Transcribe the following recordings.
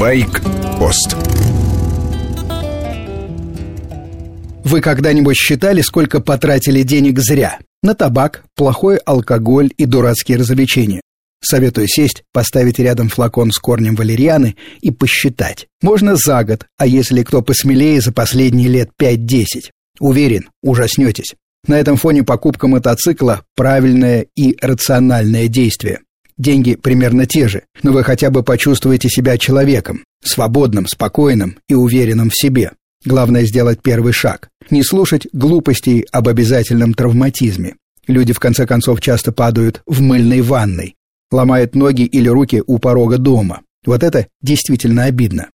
Байк-пост Вы когда-нибудь считали, сколько потратили денег зря? На табак, плохой алкоголь и дурацкие развлечения. Советую сесть, поставить рядом флакон с корнем валерианы и посчитать. Можно за год, а если кто посмелее, за последние лет 5-10. Уверен, ужаснетесь. На этом фоне покупка мотоцикла – правильное и рациональное действие. Деньги примерно те же, но вы хотя бы почувствуете себя человеком, свободным, спокойным и уверенным в себе. Главное сделать первый шаг. Не слушать глупостей об обязательном травматизме. Люди, в конце концов, часто падают в мыльной ванной, ломают ноги или руки у порога дома. Вот это действительно обидно.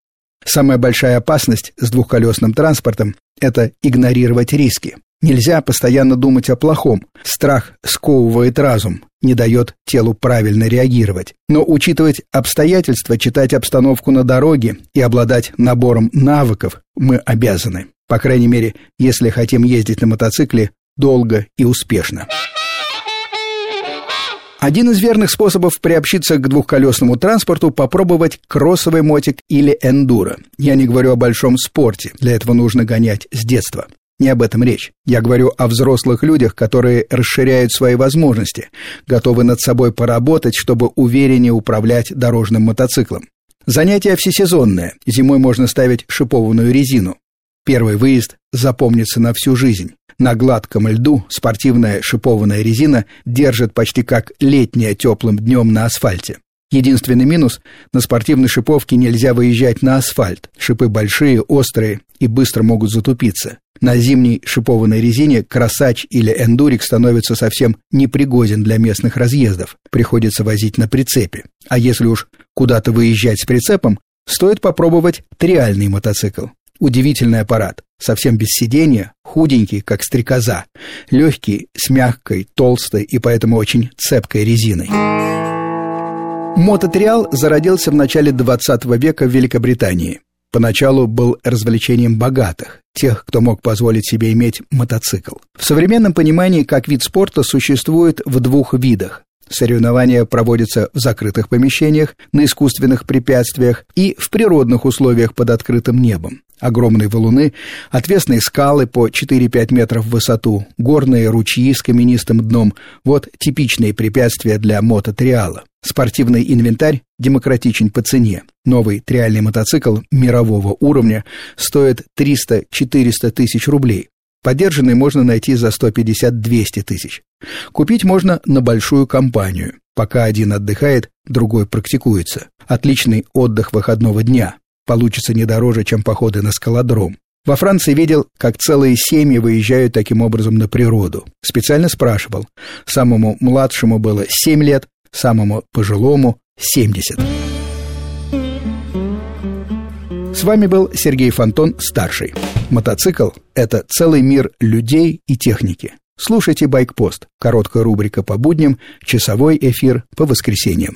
Самая большая опасность с двухколесным транспортом – это игнорировать риски. Нельзя постоянно думать о плохом. Страх сковывает разум, не дает телу правильно реагировать. Но учитывать обстоятельства, читать обстановку на дороге и обладать набором навыков мы обязаны. По крайней мере, если хотим ездить на мотоцикле долго и успешно. Один из верных способов приобщиться к двухколесному транспорту – попробовать кроссовый мотик или эндуро. Я не говорю о большом спорте, для этого нужно гонять с детства. Не об этом речь. Я говорю о взрослых людях, которые расширяют свои возможности, готовы над собой поработать, чтобы увереннее управлять дорожным мотоциклом. Занятие всесезонное. Зимой можно ставить шипованную резину. Первый выезд запомнится на всю жизнь. На гладком льду спортивная шипованная резина держит почти как летняя теплым днем на асфальте. Единственный минус – на спортивной шиповке нельзя выезжать на асфальт. Шипы большие, острые и быстро могут затупиться. На зимней шипованной резине красач или эндурик становится совсем непригоден для местных разъездов. Приходится возить на прицепе. А если уж куда-то выезжать с прицепом, стоит попробовать триальный мотоцикл. Удивительный аппарат, совсем без сидения, худенький, как стрекоза, легкий, с мягкой, толстой и поэтому очень цепкой резиной. Мототриал зародился в начале 20 века в Великобритании. Поначалу был развлечением богатых, тех, кто мог позволить себе иметь мотоцикл. В современном понимании как вид спорта существует в двух видах. Соревнования проводятся в закрытых помещениях, на искусственных препятствиях и в природных условиях под открытым небом. Огромные валуны, отвесные скалы по 4-5 метров в высоту, горные ручьи с каменистым дном – вот типичные препятствия для мототриала. Спортивный инвентарь демократичен по цене. Новый триальный мотоцикл мирового уровня стоит 300-400 тысяч рублей. Подержанный можно найти за 150-200 тысяч. Купить можно на большую компанию. Пока один отдыхает, другой практикуется. Отличный отдых выходного дня. Получится не дороже, чем походы на скалодром. Во Франции видел, как целые семьи выезжают таким образом на природу. Специально спрашивал. Самому младшему было 7 лет, самому пожилому – 70. С вами был Сергей Фонтон, старший. Мотоцикл – это целый мир людей и техники. Слушайте «Байкпост» – короткая рубрика по будням, часовой эфир по воскресеньям.